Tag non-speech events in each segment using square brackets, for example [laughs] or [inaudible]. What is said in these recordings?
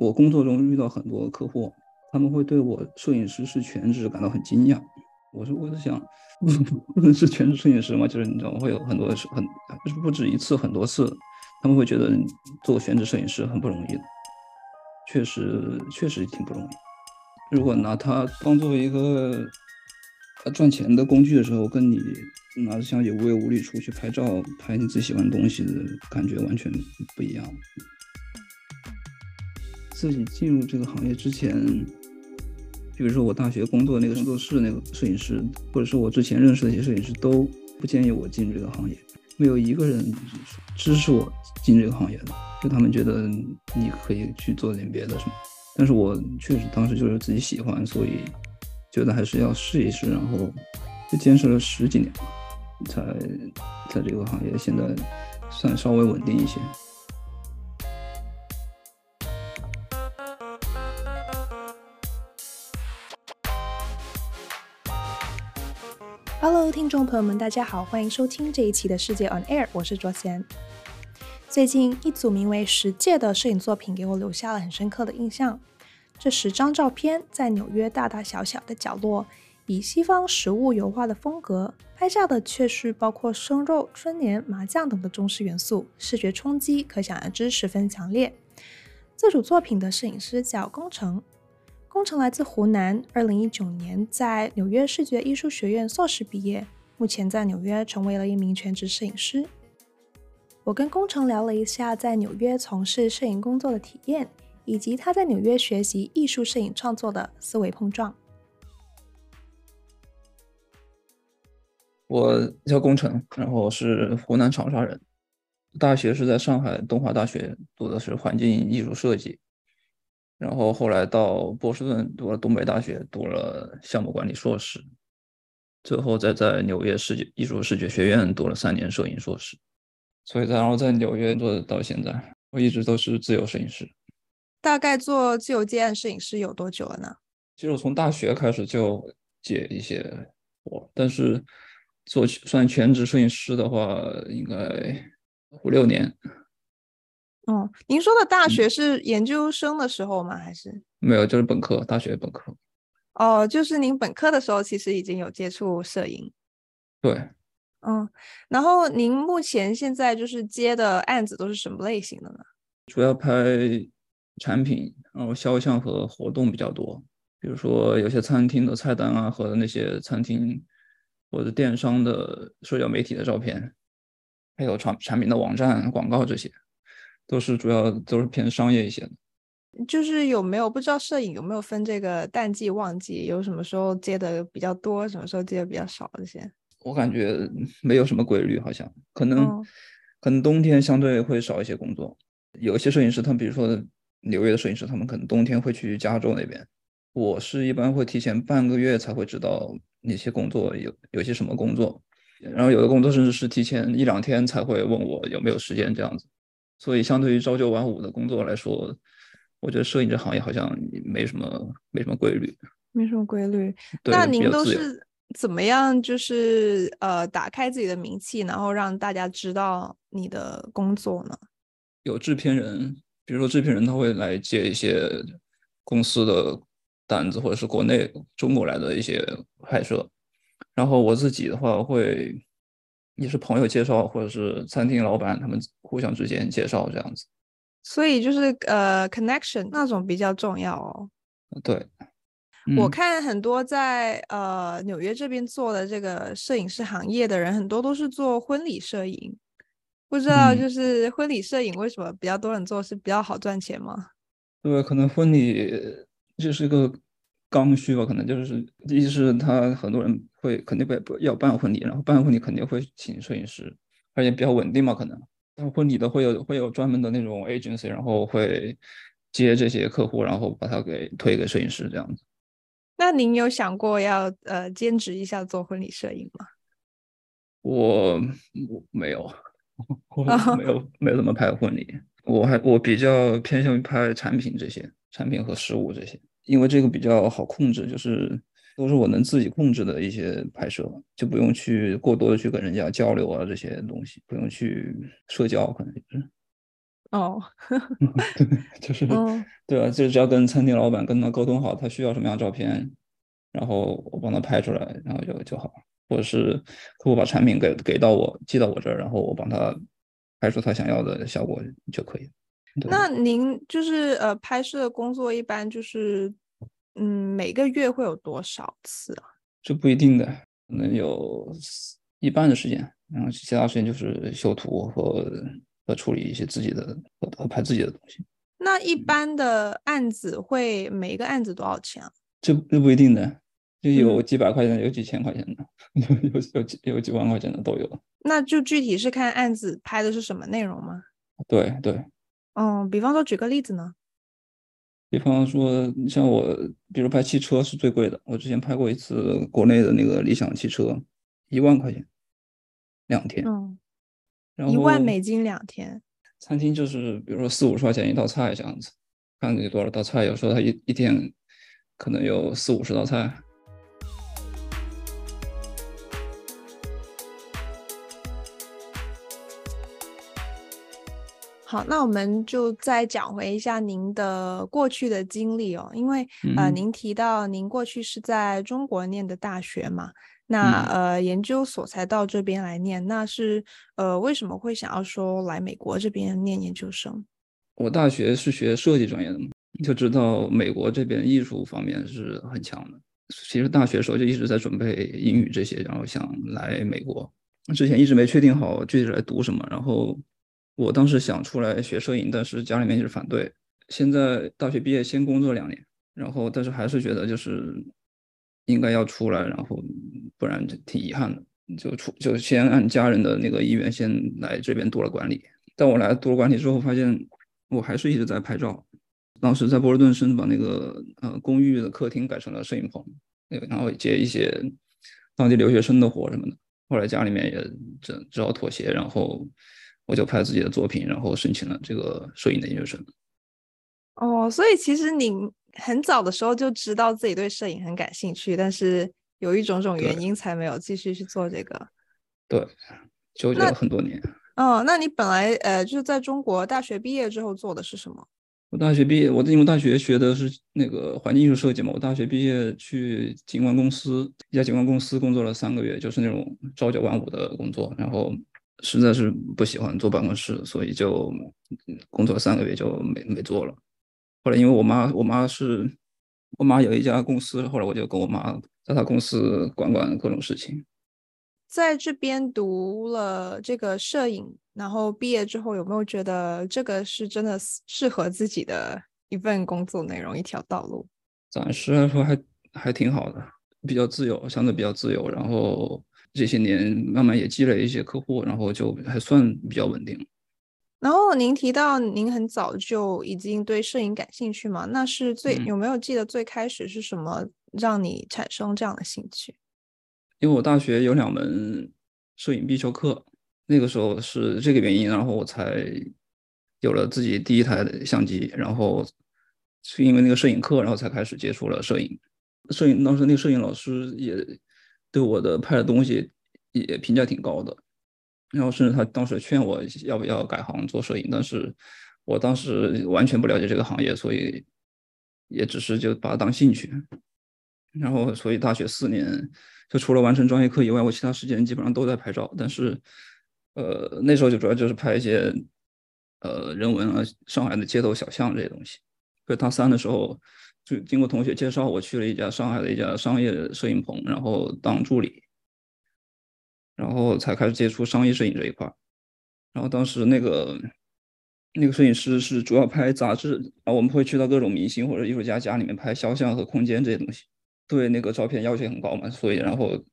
我工作中遇到很多客户，他们会对我摄影师是全职感到很惊讶。我说，我在想，不能是全职摄影师吗？就是你知道，会有很多很不不止一次，很多次，他们会觉得做全职摄影师很不容易。确实，确实挺不容易。如果拿它当做一个赚钱的工具的时候，跟你拿着相机无忧无虑出去拍照，拍你最喜欢的东西的感觉完全不一样。自己进入这个行业之前，比如说我大学工作那个工作室那个摄影师，或者是我之前认识的一些摄影师，都不建议我进入这个行业。没有一个人支持我进这个行业的，就他们觉得你可以去做点别的什么。但是我确实当时就是自己喜欢，所以觉得还是要试一试，然后就坚持了十几年，才在这个行业现在算稍微稳定一些。Hello，听众朋友们，大家好，欢迎收听这一期的世界 On Air，我是卓贤。最近一组名为《十戒》的摄影作品给我留下了很深刻的印象。这十张照片在纽约大大小小的角落，以西方食物油画的风格拍下的，却是包括生肉、春联、麻将等的中式元素，视觉冲击可想而知十分强烈。这组作品的摄影师叫龚成，工程来自湖南，二零一九年在纽约视觉艺术学院硕士毕业，目前在纽约成为了一名全职摄影师。我跟工程聊了一下在纽约从事摄影工作的体验。以及他在纽约学习艺术摄影创作的思维碰撞。我叫工程，然后是湖南长沙人，大学是在上海东华大学读的是环境艺术设计，然后后来到波士顿读了东北大学读了项目管理硕士，最后再在纽约视觉艺术视觉学院读了三年摄影硕士，所以然后在纽约做到现在，我一直都是自由摄影师。大概做自由接案摄影师有多久了呢？其实我从大学开始就接一些活，但是做算全职摄影师的话，应该五六年。哦，您说的大学是研究生的时候吗？嗯、还是没有，就是本科，大学本科。哦，就是您本科的时候，其实已经有接触摄影。对。嗯，然后您目前现在就是接的案子都是什么类型的呢？主要拍。产品，然后肖像和活动比较多，比如说有些餐厅的菜单啊，和那些餐厅或者电商的社交媒体的照片，还有产产品的网站广告，这些都是主要都是偏商业一些的。就是有没有不知道摄影有没有分这个淡季旺季，有什么时候接的比较多，什么时候接的比较少这些？我感觉没有什么规律，好像可能、哦、可能冬天相对会少一些工作，有一些摄影师他们比如说。纽约的摄影师，他们可能冬天会去加州那边。我是一般会提前半个月才会知道哪些工作有有些什么工作，然后有的工作甚至是提前一两天才会问我有没有时间这样子。所以相对于朝九晚五的工作来说，我觉得摄影这行业好像没什么没什么规律，没什么规律。那您都是怎么样就是呃打开自己的名气，然后让大家知道你的工作呢？有制片人。比如说，制片人他会来接一些公司的单子，或者是国内中国来的一些拍摄。然后我自己的话，会也是朋友介绍，或者是餐厅老板他们互相之间介绍这样子。所以就是呃，connection 那种比较重要哦。对，我看很多在呃纽约这边做的这个摄影师行业的人，很多都是做婚礼摄影。不知道，就是婚礼摄影为什么比较多人做，是比较好赚钱吗？对，可能婚礼就是一个刚需吧，可能就是一是他很多人会肯定会要办婚礼，然后办婚礼肯定会请摄影师，而且比较稳定嘛，可能。然后婚礼的会有会有专门的那种 agency，然后会接这些客户，然后把他给推给摄影师这样子。那您有想过要呃兼职一下做婚礼摄影吗？我我没有。[laughs] 我没有没有怎么拍婚礼，我还我比较偏向于拍产品这些产品和实物这些，因为这个比较好控制，就是都是我能自己控制的一些拍摄，就不用去过多的去跟人家交流啊这些东西，不用去社交可能就是。哦，[laughs] 对，就是，嗯、对啊，就只要跟餐厅老板跟他沟通好，他需要什么样的照片，然后我帮他拍出来，然后就就好。或者是客户把产品给给到我，寄到我这儿，然后我帮他拍出他想要的效果就可以。那您就是呃拍摄的工作一般就是嗯每个月会有多少次啊？这不一定的，可能有一半的时间，然后其他时间就是修图和。和处理一些自己的和和拍自己的东西。那一般的案子会每一个案子多少钱啊？这这不一定的，就有几百块钱，有几千块钱的，[laughs] 有有有几有几万块钱的都有。那就具体是看案子拍的是什么内容吗？对对。嗯，比方说举个例子呢？比方说，像我，比如拍汽车是最贵的。我之前拍过一次国内的那个理想汽车，一万块钱，两天。嗯。然后一万美金两天，餐厅就是比如说四五十块钱一道菜这样子，看你多少道菜，有时候他一一天可能有四五十道菜。好，那我们就再讲回一下您的过去的经历哦，因为呃，您提到您过去是在中国念的大学嘛。那呃，研究所才到这边来念，那是呃，为什么会想要说来美国这边念研究生？我大学是学设计专业的嘛，就知道美国这边艺术方面是很强的。其实大学时候就一直在准备英语这些，然后想来美国。之前一直没确定好具体来读什么，然后我当时想出来学摄影，但是家里面一直反对。现在大学毕业先工作两年，然后但是还是觉得就是。应该要出来，然后不然就挺遗憾的。就出就先按家人的那个意愿，先来这边读了管理。但我来读了管理之后，发现我还是一直在拍照。当时在波士顿甚至把那个呃公寓的客厅改成了摄影棚，那个然后接一些当地留学生的活什么的。后来家里面也只只好妥协，然后我就拍自己的作品，然后申请了这个摄影的研究生。哦，所以其实你。很早的时候就知道自己对摄影很感兴趣，但是有一种种原因才没有继续去做这个。对，纠结了很多年。哦，那你本来呃就是在中国大学毕业之后做的是什么？我大学毕业，我在英国大学学的是那个环境艺术设计嘛。我大学毕业去景观公司，一家景观公司工作了三个月，就是那种朝九晚五的工作，然后实在是不喜欢坐办公室，所以就工作三个月就没没做了。后来，因为我妈，我妈是我妈有一家公司，后来我就跟我妈在她公司管管各种事情。在这边读了这个摄影，然后毕业之后，有没有觉得这个是真的适合自己的一份工作内容，一条道路？暂时来说还还挺好的，比较自由，相对比较自由。然后这些年慢慢也积累一些客户，然后就还算比较稳定。然后您提到您很早就已经对摄影感兴趣嘛？那是最有没有记得最开始是什么让你产生这样的兴趣？因为我大学有两门摄影必修课，那个时候是这个原因，然后我才有了自己第一台相机，然后是因为那个摄影课，然后才开始接触了摄影。摄影当时那个摄影老师也对我的拍的东西也评价挺高的。然后甚至他当时劝我要不要改行做摄影，但是我当时完全不了解这个行业，所以也只是就把它当兴趣。然后所以大学四年就除了完成专业课以外，我其他时间基本上都在拍照。但是呃那时候就主要就是拍一些呃人文啊、上海的街头小巷这些东西。所以大三的时候就经过同学介绍，我去了一家上海的一家商业摄影棚，然后当助理。然后才开始接触商业摄影这一块，然后当时那个那个摄影师是主要拍杂志啊，我们会去到各种明星或者艺术家家里面拍肖像和空间这些东西，对那个照片要求很高嘛，所以然后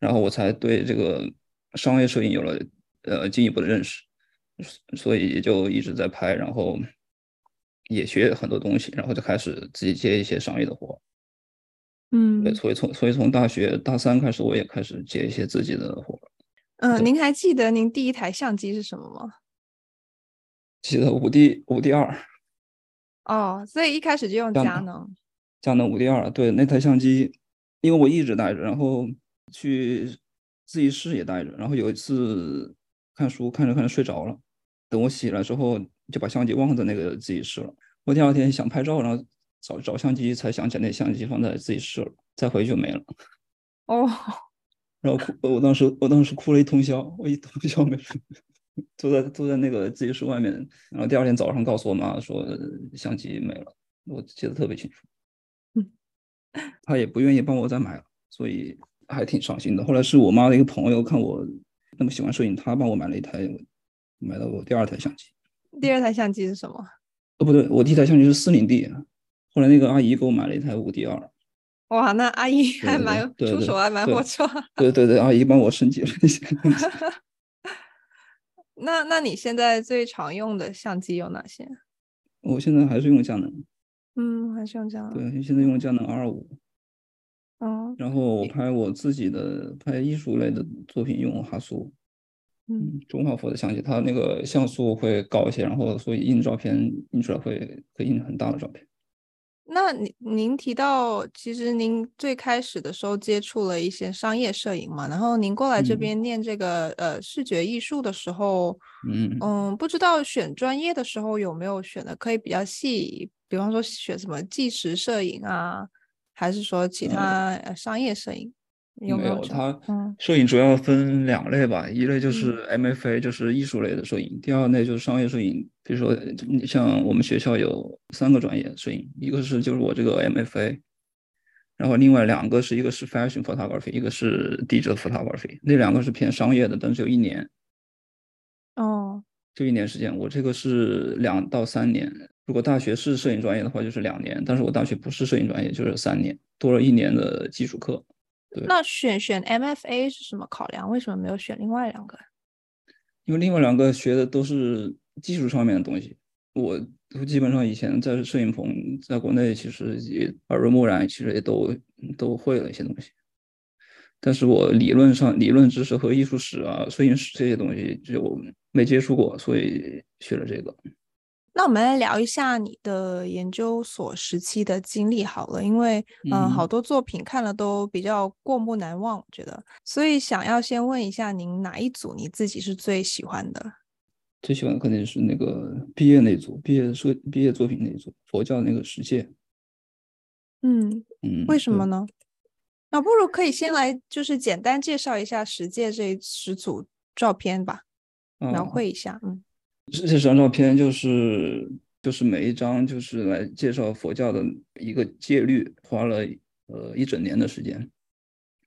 然后我才对这个商业摄影有了呃进一步的认识，所以就一直在拍，然后也学很多东西，然后就开始自己接一些商业的活。嗯，对，所以从所以从大学大三开始，我也开始接一些自己的活。嗯、呃，您还记得您第一台相机是什么吗？记得五 D 五 D 二。哦，所以一开始就用佳能。佳能五 D 二，对，那台相机，因为我一直带着，然后去自习室也带着，然后有一次看书看着看着睡着了，等我醒来之后，就把相机忘在那个自习室了。我第二天想拍照，然后找找相机，才想起来那相机放在自习室了，再回去就没了。哦，然后哭，我当时我当时哭了一通宵，我一通宵没睡，[laughs] 坐在坐在那个自习室外面。然后第二天早上告诉我妈说相机没了，我记得特别清楚。嗯，她也不愿意帮我再买了，所以还挺伤心的。后来是我妈的一个朋友看我那么喜欢摄影，他帮我买了一台，买了我第二台相机。第二台相机是什么？哦，不对，我第一台相机是四零 D，后来那个阿姨给我买了一台五 D 二。哇，那阿姨还蛮出手，还蛮不错。对对对，阿姨帮我升级了一些东西。那那你现在最常用的相机有哪些？[laughs] 我现在还是用佳能。嗯，还是用佳能。对，现在用佳能 R 五。嗯。然后我拍我自己的拍艺术类的作品用哈苏。嗯，中画幅的相机，它那个像素会高一些，然后所以印照片印出来会会印很大的照片。那您您提到，其实您最开始的时候接触了一些商业摄影嘛，然后您过来这边念这个、嗯、呃视觉艺术的时候，嗯嗯，不知道选专业的时候有没有选的可以比较细，比方说选什么纪实摄影啊，还是说其他商业摄影？嗯有没有，没有，它摄影主要分两类吧，嗯、一类就是 MFA，就是艺术类的摄影；嗯、第二类就是商业摄影。比如说，像我们学校有三个专业摄影，一个是就是我这个 MFA，然后另外两个是一个是 Fashion Photography，一个是 Digital Photography。那两个是偏商业的，但是有一年。哦。就一年时间，我这个是两到三年。如果大学是摄影专业的话，就是两年；但是我大学不是摄影专业，就是三年，多了一年的基础课。那选选 MFA 是什么考量？为什么没有选另外两个？因为另外两个学的都是技术上面的东西。我基本上以前在摄影棚，在国内其实也耳濡目染，其实也都都会了一些东西。但是我理论上理论知识和艺术史啊、摄影史这些东西就没接触过，所以学了这个。那我们来聊一下你的研究所时期的经历好了，因为嗯、呃，好多作品看了都比较过目难忘，我觉得，所以想要先问一下您哪一组你自己是最喜欢的？最喜欢的肯定是那个毕业那组，毕业设毕业作品那组，佛教那个十诫。嗯嗯，为什么呢？那不如可以先来就是简单介绍一下十诫这十组照片吧，描绘一下，嗯。这这张照片就是就是每一张就是来介绍佛教的一个戒律，花了呃一整年的时间，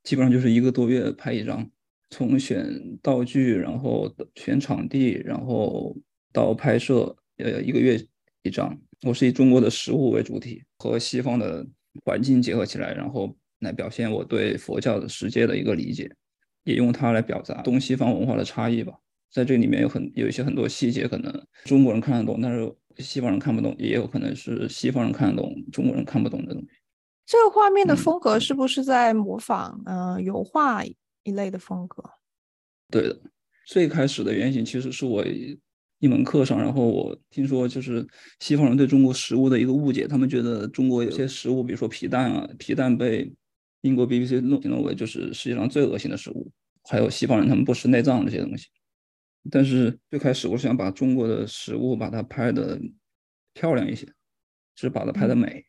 基本上就是一个多月拍一张，从选道具，然后选场地，然后到拍摄，呃一个月一张。我是以中国的食物为主体，和西方的环境结合起来，然后来表现我对佛教的世界的一个理解，也用它来表达东西方文化的差异吧。在这里面有很有一些很多细节，可能中国人看得懂，但是西方人看不懂，也有可能是西方人看得懂，中国人看不懂的东西。这个画面的风格是不是在模仿嗯、呃、油画一类的风格？对的，最开始的原型其实是我一门课上，然后我听说就是西方人对中国食物的一个误解，他们觉得中国有些食物，比如说皮蛋啊，皮蛋被英国 BBC 弄认为就是世界上最恶心的食物，还有西方人他们不吃内脏这些东西。但是最开始我是想把中国的食物把它拍的漂亮一些，只把它拍的美，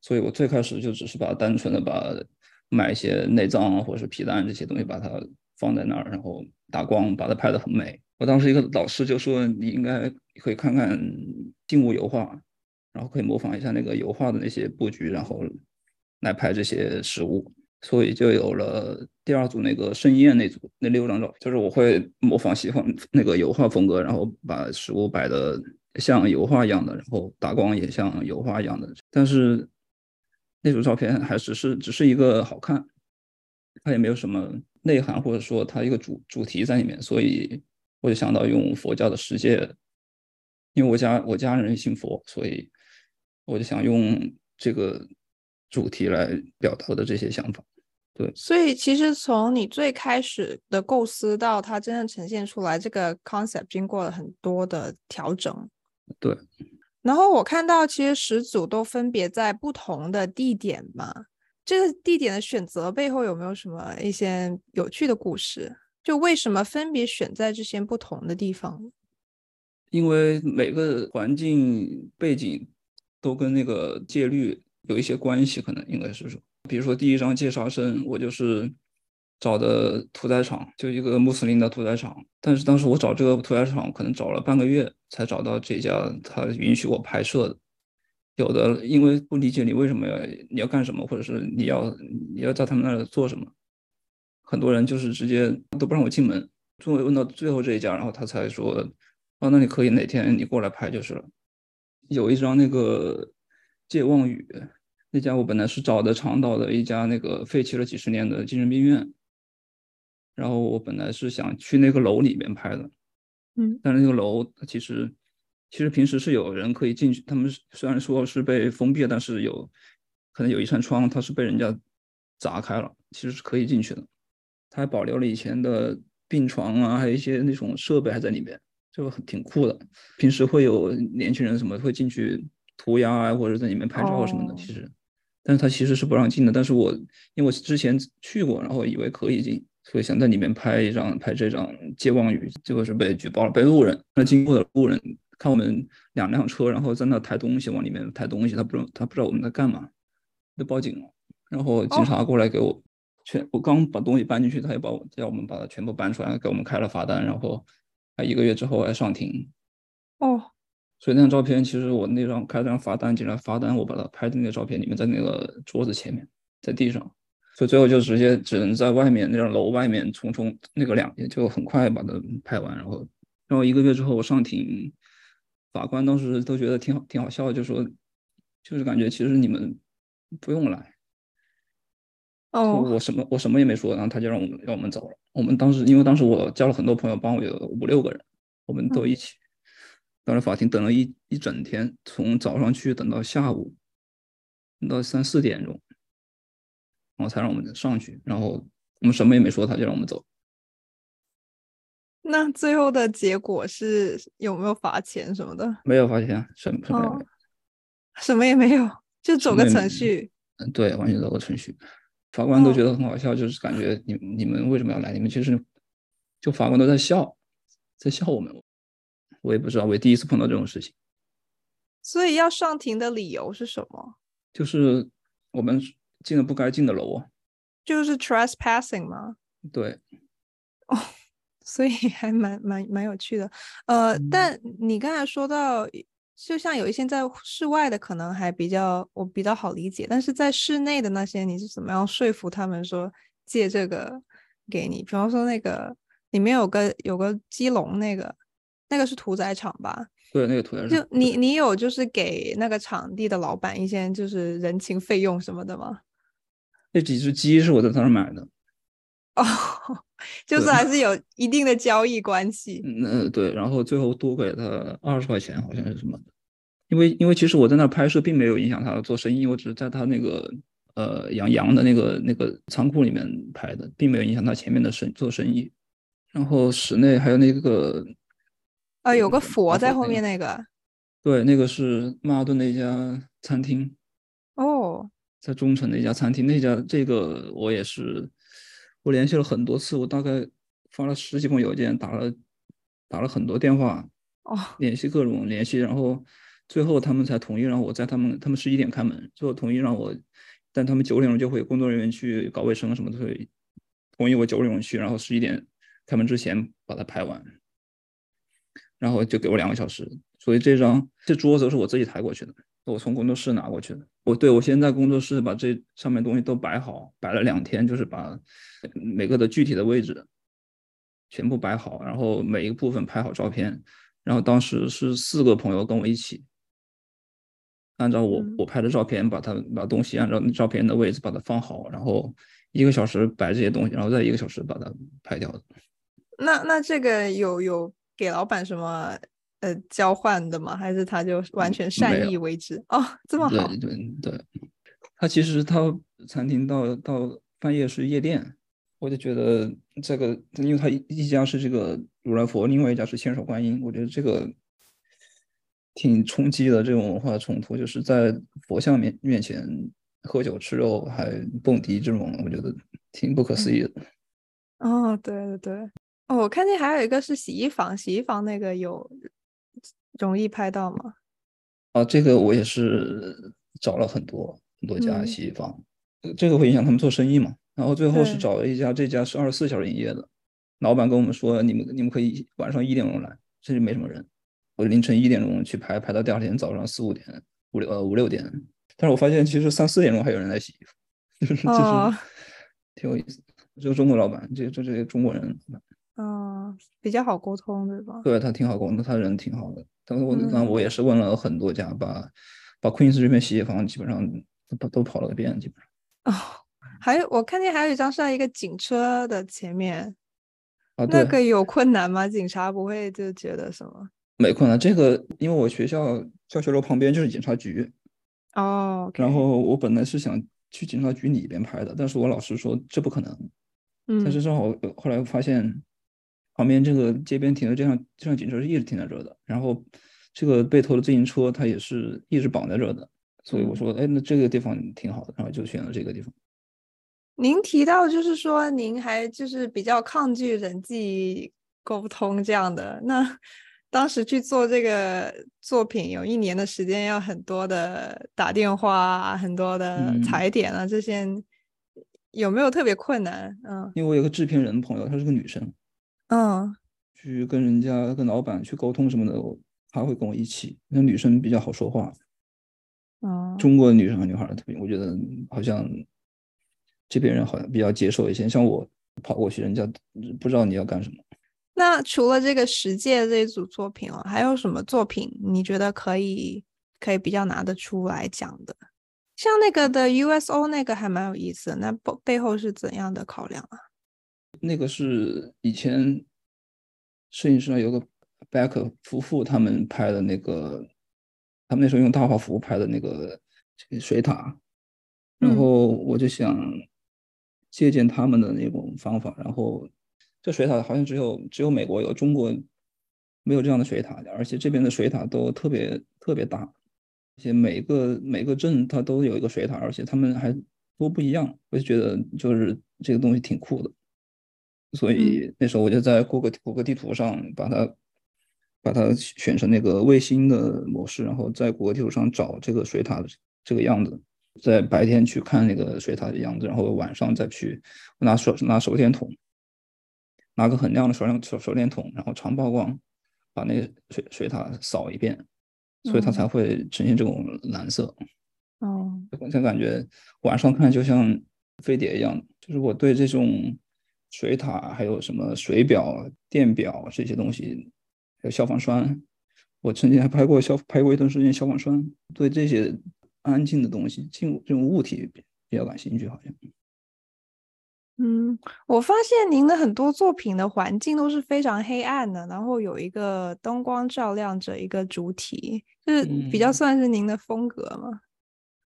所以我最开始就只是把单纯的把买一些内脏啊或者是皮蛋这些东西把它放在那儿，然后打光把它拍的很美。我当时一个老师就说，你应该可以看看静物油画，然后可以模仿一下那个油画的那些布局，然后来拍这些食物。所以就有了第二组那个盛宴那组那六张照片，就是我会模仿西方那个油画风格，然后把食物摆的像油画一样的，然后打光也像油画一样的。但是那组照片还只是只是一个好看，它也没有什么内涵，或者说它一个主主题在里面。所以我就想到用佛教的世界，因为我家我家人信佛，所以我就想用这个主题来表达的这些想法。对，所以其实从你最开始的构思到它真正呈现出来，这个 concept 经过了很多的调整。对，然后我看到其实十组都分别在不同的地点嘛，这个地点的选择背后有没有什么一些有趣的故事？就为什么分别选在这些不同的地方？因为每个环境背景都跟那个戒律有一些关系，可能应该是说，比如说第一张戒杀生，我就是找的屠宰场，就一个穆斯林的屠宰场，但是当时我找这个屠宰场，可能找了半个月才找到这家他允许我拍摄的。有的因为不理解你为什么要你要干什么，或者是你要你要在他们那儿做什么，很多人就是直接都不让我进门。终于问到最后这一家，然后他才说。啊，那你可以哪天你过来拍就是了。有一张那个借望语，那家我本来是找的长岛的一家那个废弃了几十年的精神病院，然后我本来是想去那个楼里面拍的，嗯，但是那个楼其实其实平时是有人可以进去，他们虽然说是被封闭，但是有可能有一扇窗，它是被人家砸开了，其实是可以进去的。它还保留了以前的病床啊，还有一些那种设备还在里面。就很挺酷的，平时会有年轻人什么会进去涂鸦啊，或者在里面拍照什么的。其实，但是他其实是不让进的。但是我因为我之前去过，然后以为可以进，所以想在里面拍一张拍这张借望语，结果是被举报了，被路人那经过的路人看我们两辆车，然后在那抬东西往里面抬东西，他不知道他不知道我们在干嘛，就报警了。然后警察过来给我全，我刚把东西搬进去，他也把我叫我们把它全部搬出来，给我们开了罚单，然后。还一个月之后还上庭，哦，所以那张照片其实我那张开了张罚单进来，罚单我把它拍的那个照片里面在那个桌子前面，在地上，所以最后就直接只能在外面那张楼外面匆匆那个两天就很快把它拍完，然后然后一个月之后我上庭，法官当时都觉得挺好挺好笑的，就说就是感觉其实你们不用来。哦，我什么我什么也没说，然后他就让我们让我们走了。我们当时因为当时我交了很多朋友，帮我有五六个人，我们都一起到了法庭，等了一一整天，从早上去等到下午，等到三四点钟，然后才让我们上去。然后我们什么也没说，他就让我们走。那最后的结果是有没有罚钱什么的？没有罚钱，什么什么也没有，哦，什么也没有，就走个程序。嗯，对，完全走个程序。法官都觉得很好笑，就是感觉你你们为什么要来？你们其实就法官都在笑，在笑我们。我也不知道，我也第一次碰到这种事情。所以要上庭的理由是什么？就是我们进了不该进的楼，就是 trespassing 吗？对。哦，所以 [laughs] 还蛮蛮蛮有趣的。呃，嗯，但你刚才说到。就像有一些在室外的可能还比较我比较好理解，但是在室内的那些，你是怎么样说服他们说借这个给你？比方说那个里面有个有个鸡笼，那个那个是屠宰场吧？对，那个屠宰场。就你你有就是给那个场地的老板一些就是人情费用什么的吗？那几只鸡是我在他那儿买的。[laughs] 哦，就是还是有一定的交易关系。嗯，对，然后最后多给他二十块钱，好像是什么的。因为因为其实我在那拍摄并没有影响他做生意，我只是在他那个呃养羊的那个那个仓库里面拍的，并没有影响他前面的生做生意。然后室内还有那个啊，有个佛在后面那个，对，那个是曼哈顿的一家餐厅哦，在中城的一家餐厅，那家这个我也是我联系了很多次，我大概发了十几封邮件，打了打了很多电话哦，联系各种联系，然后。最后他们才同意让我在他们他们十一点开门，最后同意让我，但他们九点钟就会有工作人员去搞卫生什么的，所以同意我九点钟去，然后十一点开门之前把它拍完，然后就给我两个小时。所以这张这桌子是我自己抬过去的，我从工作室拿过去的。我对我现在工作室把这上面东西都摆好，摆了两天，就是把每个的具体的位置全部摆好，然后每一个部分拍好照片，然后当时是四个朋友跟我一起。按照我我拍的照片，把它把东西按照照片的位置把它放好，然后一个小时摆这些东西，然后再一个小时把它拍掉的。那那这个有有给老板什么呃交换的吗？还是他就完全善意为之？哦，这么好。对对对，他其实他餐厅到到半夜是夜店，我就觉得这个，因为他一家是这个如来佛，另外一家是千手观音，我觉得这个。挺冲击的这种文化冲突，就是在佛像面面前喝酒吃肉还蹦迪这种，我觉得挺不可思议的。哦，对对对，哦，我看见还有一个是洗衣房，洗衣房那个有容易拍到吗？啊，这个我也是找了很多很多家洗衣房，嗯、这个会影响他们做生意嘛。然后最后是找了一家，这家是二十四小时营业的，老板跟我们说，你们你们可以晚上一点钟来，这里没什么人。我凌晨一点钟去排，排到第二天早上四五点、五六呃五六点，但是我发现其实三四点钟还有人在洗衣服，[laughs] 就是就是挺有意思。这个中国老板，这这这些中国人，嗯，比较好沟通，对吧？对，他挺好沟通，他人挺好的。但是我那我也是问了很多家，把把 Queens 这边洗衣房基本上都跑都跑了个遍，基本上。[laughs] 哦，还有我看见还有一张是在一个警车的前面，啊，那个有困难吗？警察不会就觉得什么？没困难，这个因为我学校教学楼旁边就是警察局，哦，okay. 然后我本来是想去警察局里边拍的，但是我老师说这不可能，嗯，但是正好后来发现旁边这个街边停的这辆这辆警车是一直停在这儿的，然后这个被偷的自行车它也是一直绑在这儿的，所以我说，哎，那这个地方挺好的，然后就选了这个地方。您提到就是说您还就是比较抗拒人际沟通这样的那。当时去做这个作品，有一年的时间，要很多的打电话，很多的踩点啊，嗯、这些有没有特别困难？嗯，因为我有个制片人朋友，她是个女生，嗯，去跟人家、跟老板去沟通什么的，他会跟我一起。那女生比较好说话，哦，中国的女生和女孩特别，我觉得好像这边人好像比较接受一些。像我跑过去，人家不知道你要干什么。那除了这个十诫这一组作品哦，还有什么作品你觉得可以可以比较拿得出来讲的？像那个的 USO 那个还蛮有意思的，那背背后是怎样的考量啊？那个是以前摄影师上有个 Beck 夫妇他们拍的那个，他们那时候用大画幅拍的那个这个水塔，然后我就想借鉴他们的那种方法，然后。这水塔好像只有只有美国有，中国没有这样的水塔，而且这边的水塔都特别特别大，而且每个每个镇它都有一个水塔，而且他们还都不一样，我就觉得就是这个东西挺酷的，所以那时候我就在谷歌谷歌地图上把它把它选成那个卫星的模式，然后在谷歌地图上找这个水塔的这个样子，在白天去看那个水塔的样子，然后晚上再去拿手拿手电筒。拿个很亮的手电手手电筒，然后长曝光，把那个水水塔扫一遍，所以它才会呈现这种蓝色。哦，我就感觉晚上看就像飞碟一样。就是我对这种水塔，还有什么水表、电表这些东西，还有消防栓，我曾经还拍过消拍过一段时间消防栓。对这些安静的东西、静这种物体比较感兴趣，好像。嗯，我发现您的很多作品的环境都是非常黑暗的，然后有一个灯光照亮着一个主体，就是比较算是您的风格吗？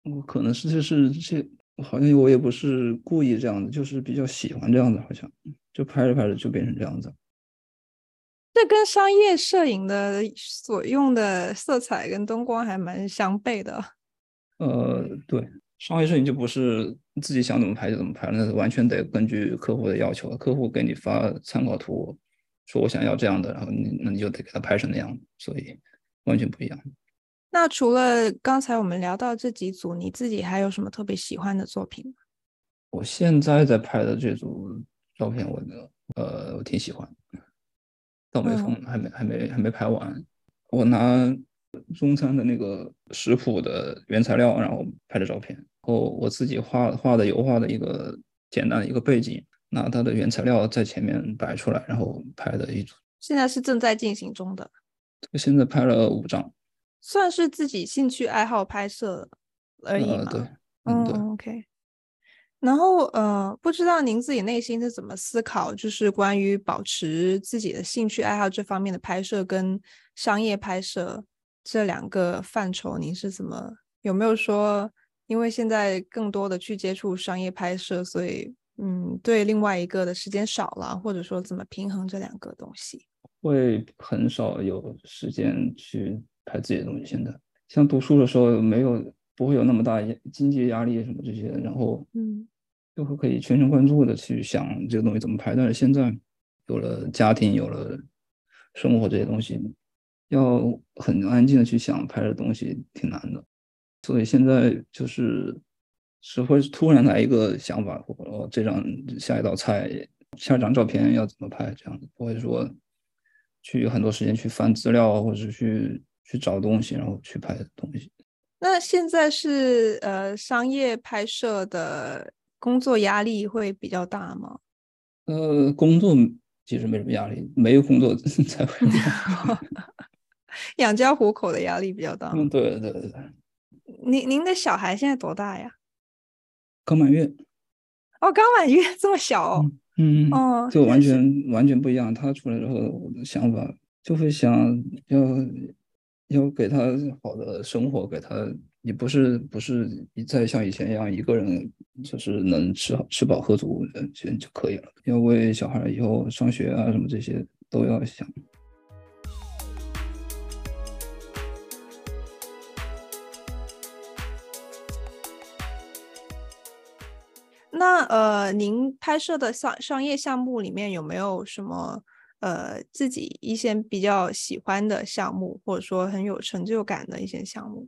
我、嗯、可能是就是这，好像我也不是故意这样的，就是比较喜欢这样子，好像就拍着拍着就变成这样子。这跟商业摄影的所用的色彩跟灯光还蛮相悖的。呃，对。商业摄影就不是自己想怎么拍就怎么拍，那完全得根据客户的要求。客户给你发参考图，说我想要这样的，然后你那你就得给他拍成那样，所以完全不一样。那除了刚才我们聊到这几组，你自己还有什么特别喜欢的作品吗？我现在在拍的这组照片，我呃我挺喜欢，倒霉风还没、嗯、还没还没拍完，我拿。中餐的那个食谱的原材料，然后拍的照片，然后我自己画画的油画的一个简单的一个背景，拿它的原材料在前面摆出来，然后拍的一组。现在是正在进行中的。现在拍了五张，算是自己兴趣爱好拍摄而已嘛。嗯，对。Oh, OK。然后呃，不知道您自己内心是怎么思考，就是关于保持自己的兴趣爱好这方面的拍摄跟商业拍摄。这两个范畴，您是怎么有没有说？因为现在更多的去接触商业拍摄，所以嗯，对另外一个的时间少了，或者说怎么平衡这两个东西？会很少有时间去拍自己的东西。现在像读书的时候，没有不会有那么大经济压力什么这些，然后嗯，就会可以全神贯注的去想这个东西怎么拍。但是现在有了家庭，有了生活这些东西。要很安静的去想拍的东西挺难的，所以现在就是是会突然来一个想法，或者这张下一道菜，下一张照片要怎么拍这样子，不会说去很多时间去翻资料，或者是去去找东西，然后去拍东西。那现在是呃商业拍摄的工作压力会比较大吗？呃，工作其实没什么压力，没有工作 [laughs] 才会 [laughs] 养家糊口的压力比较大。嗯，对对对。您您的小孩现在多大呀？刚满月。哦，刚满月这么小哦。嗯，嗯哦，就完全完全不一样。他出来之后，我的想法就会想要。要给他好的生活，给他，你不是不是一再像以前一样一个人，就是能吃好吃饱喝足就就可以了。要为小孩以后上学啊什么这些都要想。那呃，您拍摄的商商业项目里面有没有什么？呃，自己一些比较喜欢的项目，或者说很有成就感的一些项目，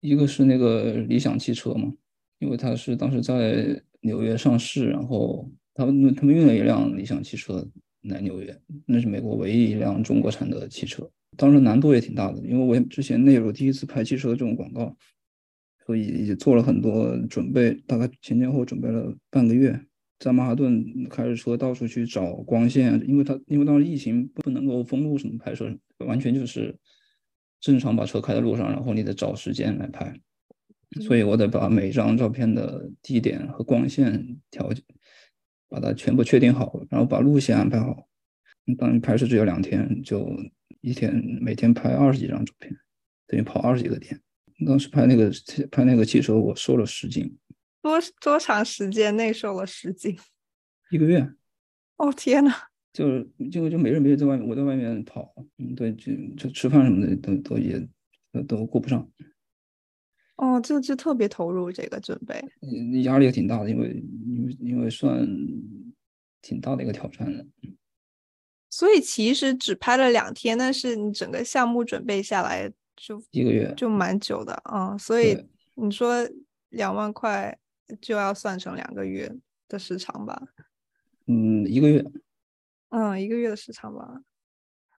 一个是那个理想汽车嘛，因为它是当时在纽约上市，然后他们他们运了一辆理想汽车来纽约，那是美国唯一一辆中国产的汽车，当时难度也挺大的，因为我之前那也是我第一次拍汽车的这种广告，所以也做了很多准备，大概前前后准备了半个月。在曼哈顿开着车到处去找光线，因为他因为当时疫情不能够封路什么拍摄，完全就是正常把车开在路上，然后你得找时间来拍，所以我得把每一张照片的地点和光线条件把它全部确定好，然后把路线安排好。当你拍摄只有两天，就一天每天拍二十几张照片，等于跑二十几个点。当时拍那个拍那个汽车，我瘦了十斤。多多长时间内瘦了十斤？[laughs] 一个月。哦天呐，就就就没人没人在外面，我在外面跑，嗯，对，就就吃饭什么的都都也都都顾不上。哦，就就特别投入这个准备，你压力也挺大的，因为因为因为算挺大的一个挑战的。所以其实只拍了两天，但是你整个项目准备下来就一个月，就蛮久的啊，嗯。所以你说两万块。就要算成两个月的时长吧？嗯，一个月。嗯，一个月的时长吧。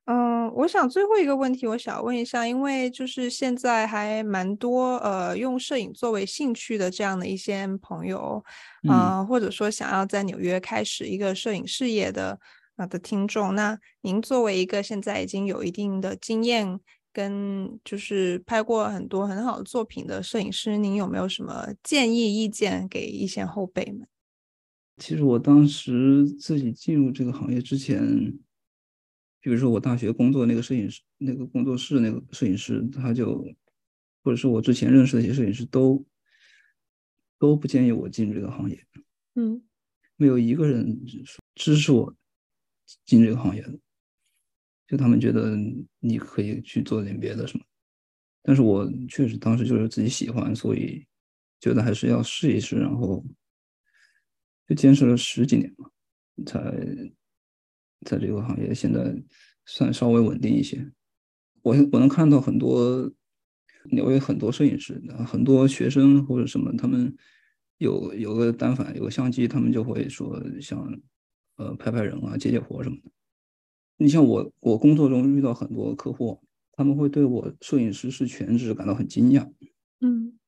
嗯，我想最后一个问题，我想问一下，因为就是现在还蛮多呃用摄影作为兴趣的这样的一些朋友啊、呃，或者说想要在纽约开始一个摄影事业的啊、呃、的听众，那您作为一个现在已经有一定的经验。跟就是拍过很多很好的作品的摄影师，您有没有什么建议意见给一些后辈们？其实我当时自己进入这个行业之前，比如说我大学工作那个摄影师，那个工作室那个摄影师，他就或者是我之前认识的一些摄影师都都不建议我进这个行业。嗯，没有一个人支持我进这个行业的。就他们觉得你可以去做点别的什么，但是我确实当时就是自己喜欢，所以觉得还是要试一试，然后就坚持了十几年嘛，才在这个行业现在算稍微稳定一些。我我能看到很多纽约很多摄影师，很多学生或者什么，他们有有个单反，有个相机，他们就会说想呃拍拍人啊，接接活什么的。你像我，我工作中遇到很多客户，他们会对我摄影师是全职感到很惊讶。嗯，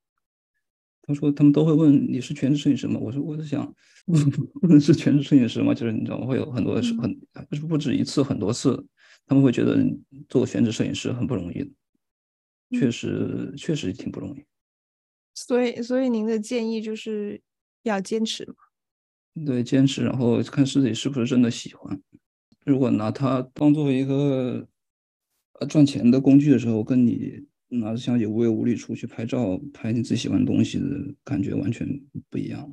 他说他们都会问你是全职摄影师吗？我说我在想，不 [laughs] 不能是全职摄影师吗？就是你知道会有很多是很不是不止一次很多次，他们会觉得做全职摄影师很不容易的，确实确实挺不容易。所以所以您的建议就是要坚持嘛？对，坚持，然后看自己是不是真的喜欢。如果拿它当做一个呃赚钱的工具的时候，跟你拿着相机无忧无虑出去拍照，拍你自己喜欢的东西的感觉完全不一样。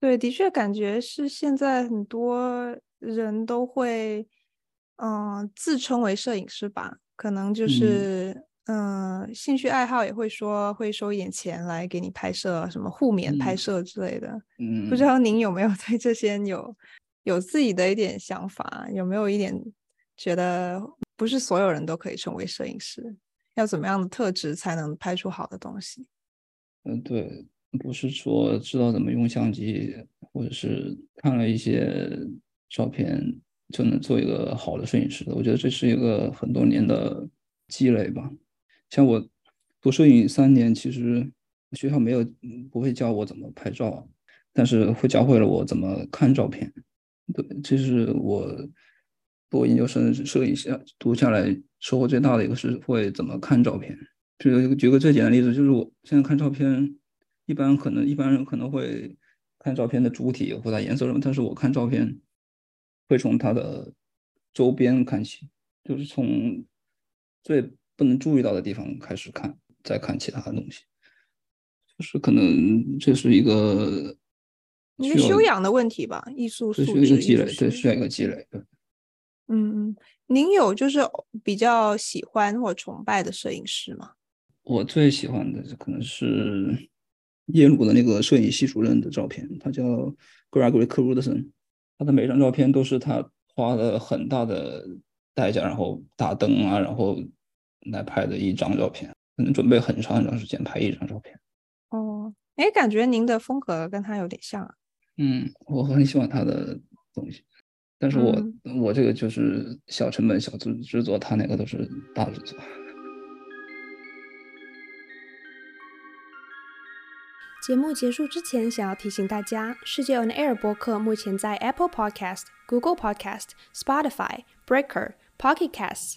对，的确感觉是现在很多人都会，嗯、呃，自称为摄影师吧，可能就是嗯、呃，兴趣爱好也会说会收一点钱来给你拍摄，什么互勉拍摄之类的。嗯，不知道您有没有 [laughs] 对这些有？有自己的一点想法，有没有一点觉得不是所有人都可以成为摄影师，要怎么样的特质才能拍出好的东西？嗯，对，不是说知道怎么用相机，或者是看了一些照片就能做一个好的摄影师的。我觉得这是一个很多年的积累吧。像我读摄影三年，其实学校没有不会教我怎么拍照，但是会教会了我怎么看照片。对，这是我读研究生摄影下读下来收获最大的一个是会怎么看照片。举个举个最简单的例子，就是我现在看照片，一般可能一般人可能会看照片的主体或者颜色什么，但是我看照片会从它的周边看起，就是从最不能注意到的地方开始看，再看其他的东西，就是可能这是一个一个修养的问题吧，艺术素质，一个积累，对，需要一个积累，对。嗯嗯，您有就是比较喜欢或崇拜的摄影师吗？我最喜欢的可能是耶鲁的那个摄影系主任的照片，他叫 Gregory Crewdson，他的每张照片都是他花了很大的代价，然后打灯啊，然后来拍的一张照片，可能准备很长很长时间拍一张照片。哦，哎，感觉您的风格跟他有点像啊。嗯，我很喜欢他的东西，但是我、嗯、我这个就是小成本小制制作，他那个都是大制作。节目结束之前，想要提醒大家，世界 On Air 播客目前在 Apple Podcast、Google Podcast、Spotify、Breaker、Pocket Casts、